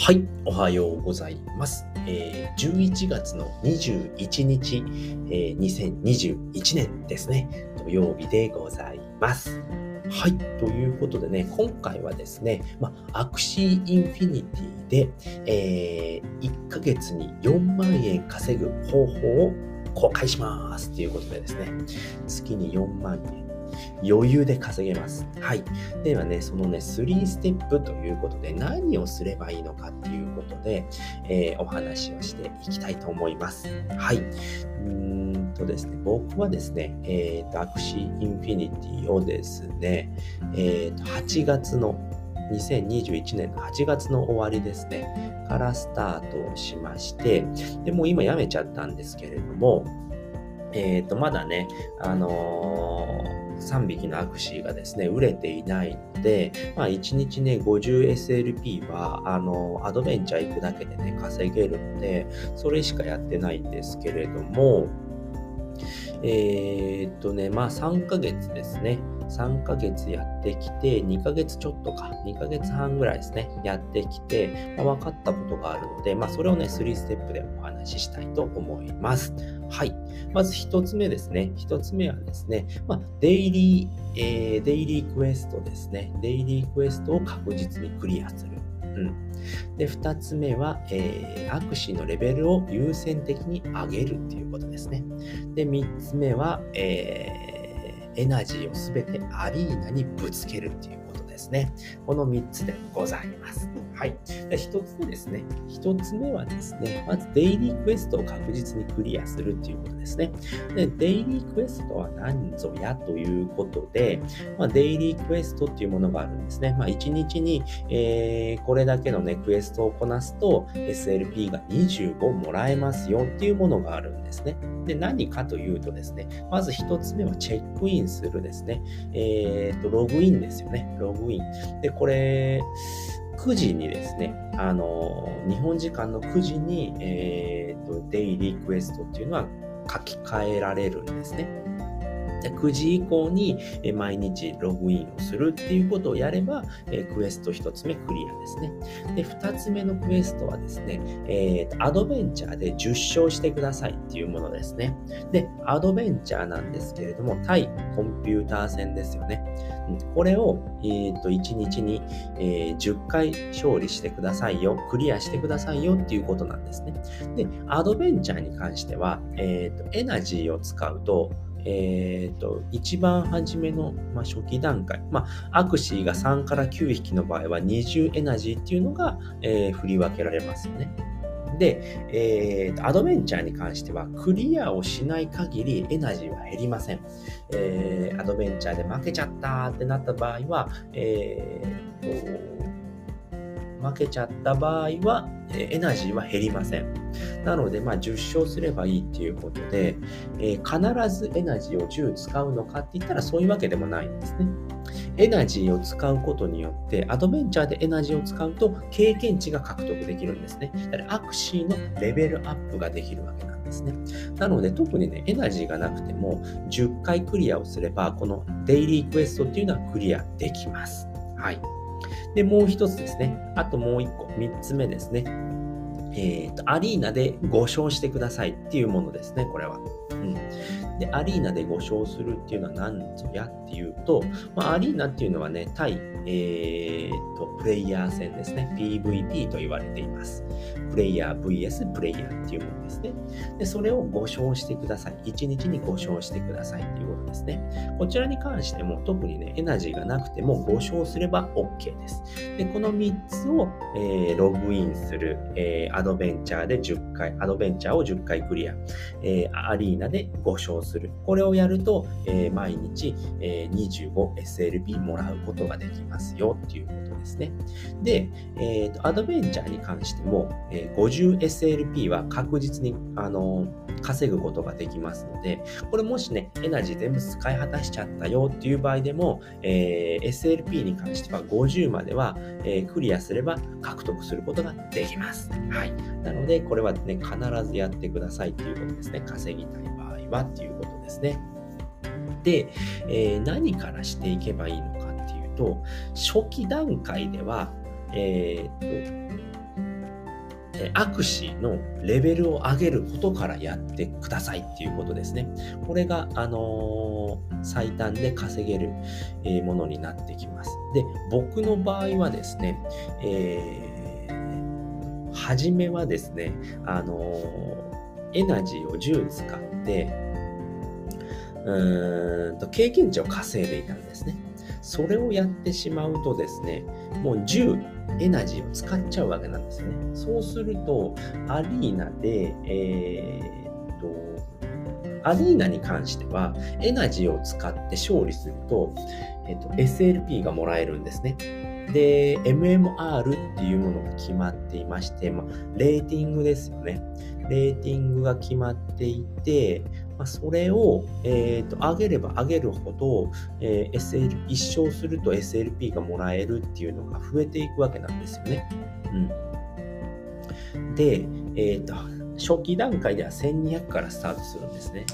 はい、おはようございます。えー、11月の21日、えー、2021年ですね、土曜日でございます。はい。ということでね、今回はですね、ま Axie Infinity で、えー、1ヶ月に4万円稼ぐ方法を公開します。ということでですね、月に4万円余裕で稼げます。はい。ではね、そのね、3ステップということで何をすればいいのかっていうことで、えー、お話をしていきたいと思います。はい。うーんとですね、僕はですね、えっ、ー、と、 Axie Infinity をですね、えっ、ー、と、8月の2021年の8月の終わりですね、からスタートをしまして、で、もう今やめちゃったんですけれども、えっ、ー、と、まだね、あのー3匹のアクシーがですね、売れていないので、まあ1日ね、50SLP は、あの、アドベンチャー行くだけでね、稼げるので、それしかやってないんですけれども、えー、っとね、まあ3ヶ月ですね。3ヶ月やってきて、2ヶ月ちょっとか、2ヶ月半ぐらいですね、やってきて、まあ、分かったことがあるので、まあそれをね、3ステップでお話ししたいと思います。はい。まず1つ目ですね。1つ目はですね、まあ、デイリー、えー、デイリークエストですね。デイリークエストを確実にクリアする。うん。で、2つ目は、えー、アクシーのレベルを優先的に上げるっていうことですね。で、3つ目は、えー、エナジーをすべてアリーナにぶつけるっていうことですね。この3つでございます。はい。で1つ目ですね。1つ目はですね、まずデイリークエストを確実にクリアするっていうことですね。で、デイリークエストは何ぞやということで、まあ、デイリークエストっていうものがあるんですね。まあ、1日に、えー、これだけのね、クエストをこなすと SLP が25もらえますよっていうものがあるんですね。で、何かというとですね、まず1つ目はチェックインするですね。えっ、と、ログインですよね。ログイン。で、これ、9時にですね、あの、日本時間の9時に、えっ、ー、と、デイリークエストっていうのは書き換えられるんですね。で9時以降に毎日ログインをするっていうことをやれば、クエスト1つ目クリアですね。で、2つ目のクエストはですね、えー、アドベンチャーで10勝してくださいっていうものですね。で、アドベンチャーなんですけれども、対コンピューター戦ですよね。これを、えー、と1日に、え、10回勝利してくださいよ、クリアしてくださいよっていうことなんですね。で、アドベンチャーに関しては、えー、とエナジーを使うと、えーと、一番初めの、まあ、初期段階、まあ、アクシーが3から9匹の場合は20エナジーっていうのが、えー、振り分けられますよね。で、えー、アドベンチャーに関してはクリアをしない限りエナジーは減りません。えー、アドベンチャーで負けちゃったってなった場合は、えーと負けちゃった場合は、えエナジーは減りません。なので、まあ、10勝すればいいっていうことで、えー、必ずエナジーを10使うのかって言ったらそういうわけでもないんですね。エナジーを使うことによって、アドベンチャーでエナジーを使うと経験値が獲得できるんですね。だからアクシーのレベルアップができるわけなんですね。なので特にね、エナジーがなくても10回クリアをすれば、このデイリークエストっていうのはクリアできます。はい。で、もう一つですね。あともう一個、三つ目ですね。えっ、ー、と、アリーナで5勝してくださいっていうものですね、これは。うん。で、アリーナで5勝するっていうのは何ぞやっていうと、まあ、アリーナっていうのはね、対、えー、と、プレイヤー戦ですね。PVP と言われています。プレイヤー VS プレイヤーっていうものですね。で、それを5勝してください。1日に5勝してくださいっていうことですね。こちらに関しても特にね、エナジーがなくても5勝すれば OK です。で、この3つを、えー、ログインする、えー、アドベンチャーで10回、アドベンチャーを10回クリア、えー、アリーナで5勝する。これをやると、えー、毎日、えー、25SLP もらうことができますよっていうことですね。で、えーと、アドベンチャーに関しても、え、50SLP は確実に、あの、稼ぐことができますので、これもしね、エナジー全部使い果たしちゃったよっていう場合でも、え、SLP に関しては50までは、え、クリアすれば獲得することができます。はい。なので、これはね、必ずやってくださいっていうことですね。稼ぎたい場合はっていうことですね。で、えー、何からしていけばいいのかっていうと、初期段階では、えー、っと、握手のレベルを上げることからやってくださいっていうことですね。これが、あのー、最短で稼げる、ものになってきます。で、僕の場合はですね、えー、初めはですね、あの、エナジーを10使って、うーんと経験値を稼いでいたんですね。それをやってしまうとですね、もう10エナジーを使っちゃうわけなんですね。そうすると、アリーナで、えー、っと、アリーナに関しては、エナジーを使って勝利すると、えっと、SLP がもらえるんですね。で、MMR っていうものが決まっていまして、まあ、レーティングですよね。レーティングが決まっていて、まあ、それを、えーと、上げれば上げるほど、えー、SL、一勝すると SLP がもらえるっていうのが増えていくわけなんですよね。うん、で、えっ、ー、と、初期段階では1200からスタートするんですね。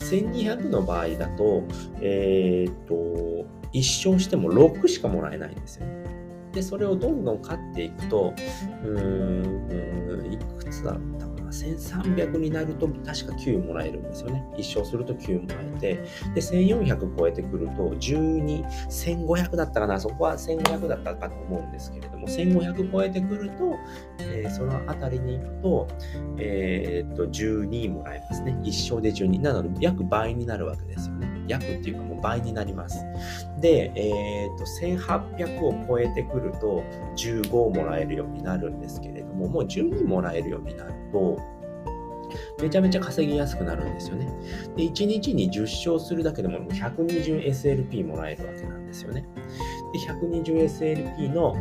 1200の場合だと、えっ、ー、と、一勝しても6しかもらえないんですよ。で、それをどんどん勝っていくと、うーん、いくつだろう1300になると確か9もらえるんですよね。1勝すると9もらえて、で、1400超えてくると12、1500だったかな、そこは1500だったかと思うんですけれども、1500超えてくると、えー、そのあたりに行くと、えー、っと、12もらえますね。1勝で12。なので、約倍になるわけですよね。約っていうかもう倍になります。で、えー、っと、1800を超えてくると15もらえるようになるんですけれども、もう12もらえるようになると、めちゃめちゃ稼ぎやすくなるんですよね。で、1日に10勝するだけでも 120SLP もらえるわけなんですよね。で、120SLP の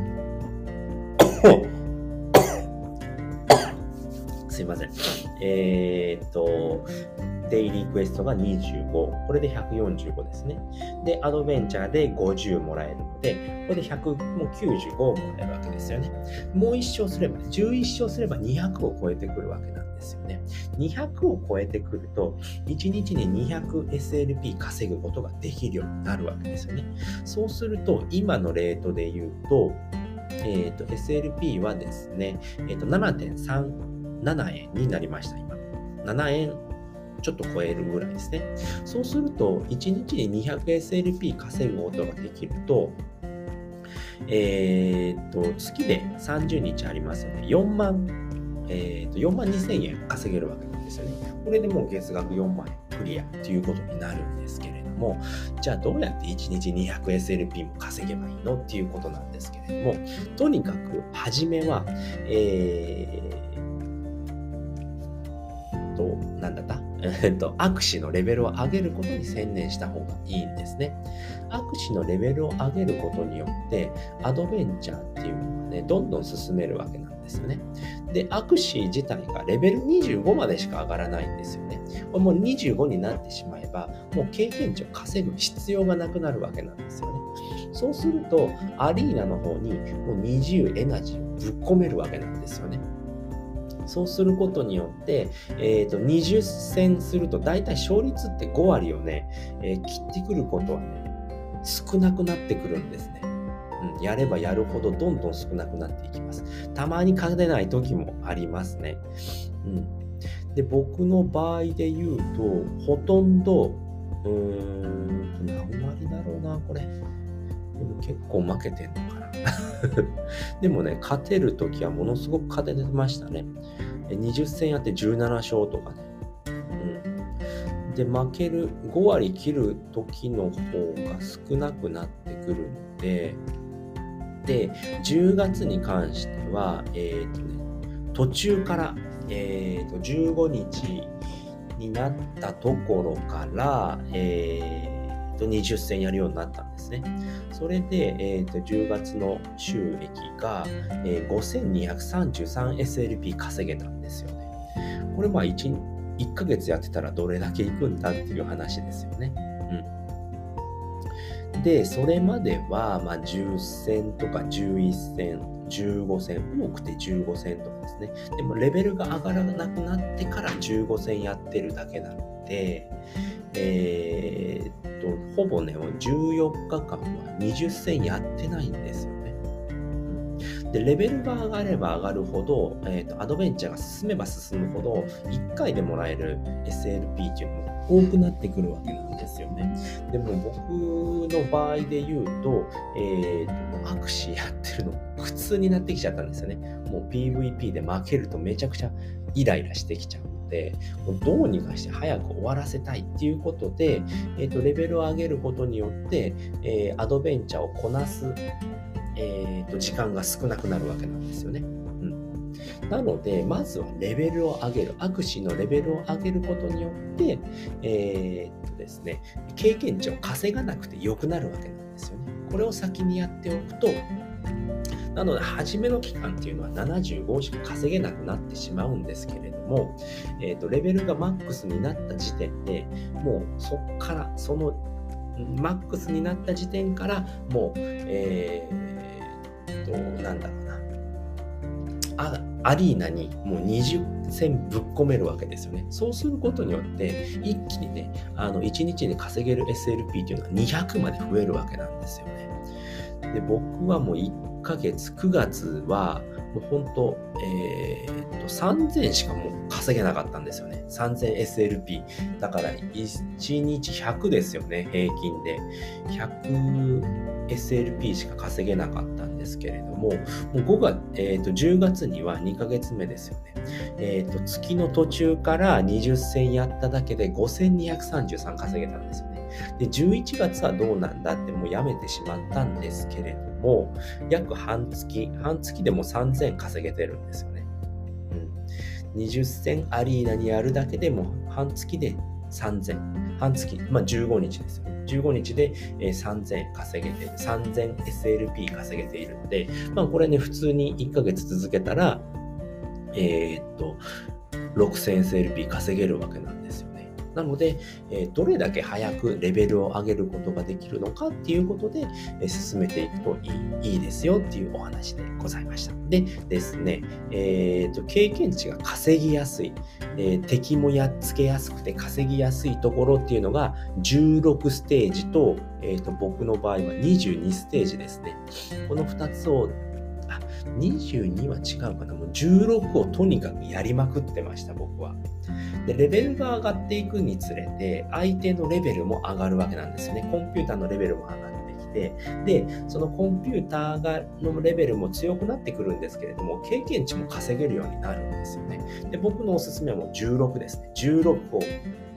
すいません。えー、っと、デイリークエストが25。これで145ですね。で、アドベンチャーで50もらえるので、これで195もらえるわけですよね。もう1勝すれば、11勝すれば200を超えてくるわけなんですよね。200を超えてくると、1日に 200SLP 稼ぐことができるようになるわけですよね。そうすると、今のレートで言うと、えっ、ー、と、SLP はですね、えっ、ー、と、7.37円になりました、今。7円ちょっと超えるぐらいですね。そうすると、1日に 200SLP 稼ぐことができると、えー、っと、月で30日ありますので、4万、えー、っと、4万2000円稼げるわけなんですよね。これでもう月額4万円クリアということになるんですけれども、じゃあどうやって1日 200SLP も稼げばいいのっていうことなんですけれども、とにかく、初めは、えー、と、なんだ えっと、握手のレベルを上げることに専念した方がいいんですね。握手のレベルを上げることによって、アドベンチャーっていうのがね、どんどん進めるわけなんですよね。で、握手自体がレベル25までしか上がらないんですよね。これもう25になってしまえば、もう経験値を稼ぐ必要がなくなるわけなんですよね。そうすると、アリーナの方にもう20エナジーをぶっ込めるわけなんですよね。そうすることによって、えーと、20戦すると大体勝率って5割をね、えー、切ってくることはね、少なくなってくるんですね。うん、やればやるほどどんどん少なくなっていきます。たまに勝てない時もありますね。うん、で僕の場合で言うと、ほとんど、うーん、何割だろうな、これ。でも結構負けてんのかな。でもね、勝てるときはものすごく勝ててましたね。20戦やって17勝とかね。うん。で、負ける、5割切る時の方が少なくなってくるので、で、10月に関しては、えっ、ー、とね、途中から、えっ、ー、と、15日になったところから、えーと20戦やるようになったんですね。それで、えー、と10月の収益が、えー、5233SLP 稼げたんですよね。これまあ 1, 1ヶ月やってたらどれだけいくんだっていう話ですよね。うん、で、それまでは、まあ、10戦とか11戦、15戦、多くて15戦とかですね。でもレベルが上がらなくなってから15戦やってるだけなので、えー、っと、ほぼね、14日間は20戦やってないんですよね。で、レベルが上がれば上がるほど、えーと、アドベンチャーが進めば進むほど、1回でもらえる SLP っていうのも多くなってくるわけなんですよね。でも僕の場合で言うと、えーと、アクシーやってるの苦痛になってきちゃったんですよね。もう PVP で負けるとめちゃくちゃイライラしてきちゃうで、どうにかして早く終わらせたいっていうことで、えーと、レベルを上げることによって、えー、アドベンチャーをこなす、えーと、時間が少なくなるわけなんですよね。なので、まずはレベルを上げる、アクシーのレベルを上げることによって、えー、っとですね、経験値を稼がなくて良くなるわけなんですよね。これを先にやっておくと、なので、初めの期間っていうのは75しか稼げなくなってしまうんですけれども、えーと、レベルがマックスになった時点でもうそっから、そのマックスになった時点から、もう、えー、と、なんだろうな、あアリーナにもう20戦ぶっ込めるわけですよね。そうすることによって、一気にね、あの1日に稼げる SLP っていうのは200まで増えるわけなんですよね。で、僕はもうヶ月、9月は、もう本当、えー、っと、3000しかもう稼げなかったんですよね。3000SLP。だから、1日100ですよね、平均で。100SLP しか稼げなかったんですけれども、もう5月、えー、っと、10月には2ヶ月目ですよね。えー、っと、月の途中から20戦やっただけで5233稼げたんですよ。で、11月はどうなんだってもうやめてしまったんですけれども、約半月、半月でも3000稼げてるんですよね。うん。20戦アリーナにやるだけでも半月で3000。半月、まあ15日ですよ。15日で3000稼げて。3000SLP 稼げているので、まあこれね、普通に1ヶ月続けたら、えー、っと、6000SLP 稼げるわけなんですよ。なので、どれだけ早くレベルを上げることができるのかっていうことで、進めていくといいいいですよっていうお話でございました。でですね、えーと、経験値が稼ぎやすい、えー、敵もやっつけやすくて稼ぎやすいところっていうのが16ステージと,、えーと僕の場合は22ステージですね。この2つを22は違うかな。もう16をとにかくやりまくってました、僕は。で、レベルが上がっていくにつれて、相手のレベルも上がるわけなんですよね。コンピューターのレベルも上がってきて、で、そのコンピューターがのレベルも強くなってくるんですけれども、経験値も稼げるようになるんですよね。で、僕のおすすめはもう16ですね。16を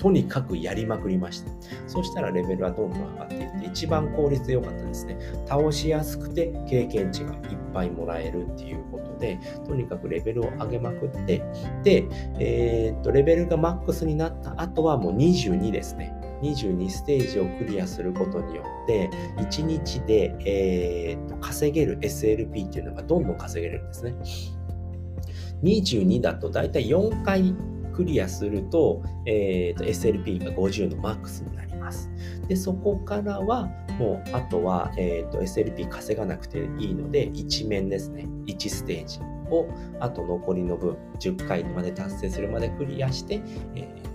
とにかくやりまくりました。そしたらレベルはどんどん上がっていって、一番効率良かったですね。倒しやすくて経験値がいっぱいもらえるっていうことで、とにかくレベルを上げまくって、で、えー、っと、レベルがマックスになった後はもう22ですね。22ステージをクリアすることによって、1日で、えー、と稼げる SLP っていうのがどんどん稼げるんですね。22だとだいたい4回クリアすると,、えー、と SLP が50のマックスになります。で、そこからはもうあとは、えー、と SLP 稼がなくていいので1面ですね。1ステージをあと残りの分10回まで達成するまでクリアして、えー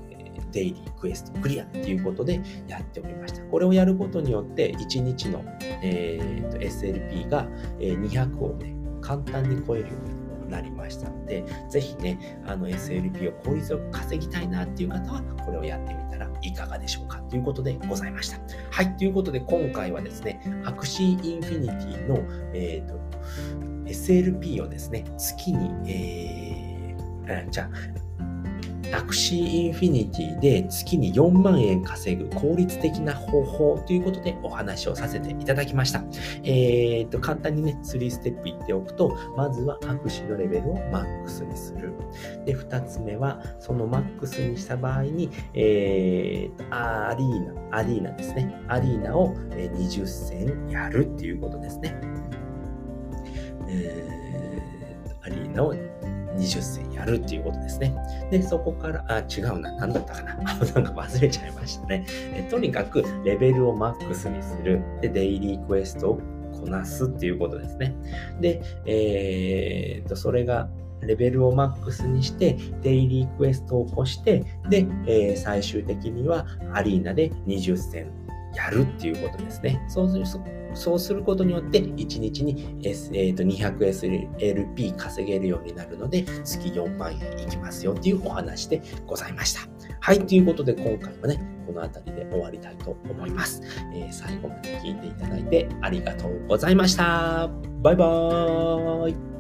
デイリークエストクリアっていうことでやっておりました。これをやることによって1日の、えー、と SLP が200をね簡単に超えるようになりましたので、ぜひね、あの SLP を効率よく稼ぎたいなっていう方は、これをやってみたらいかがでしょうかということでございました。はい、ということで今回はですね、 Axie Infinity の、えーと、SLP をですね、月に、えー、じゃあ、 Axie Infinity で月に4万円稼ぐ効率的な方法ということでお話をさせていただきました。えー、っと、簡単にね、3ステップ言っておくと、まずは握手のレベルをマックスにする。で、2つ目は、そのマックスにした場合に、えー、っと、アリーナ、アリーナですね。アリーナを20戦やるっていうことですね。えー、アリーナを20戦やるっていうことですね。で、そこから、あ、違うな。何だったかな。なんか忘れちゃいましたね。えとにかく、レベルをマックスにする。で、デイリークエストをこなすっていうことですね。で、えー、と、それが、レベルをマックスにして、デイリークエストを起こして、で、えー、最終的にはアリーナで20戦やるっていうことですね。そうするそうすることによって、1日に、S えー、と 200SLP 稼げるようになるので、月4万円いきますよっていうお話でございました。はい、ということで今回はね、この辺りで終わりたいと思います。えー、最後まで聞いていただいてありがとうございました。バイバーイ。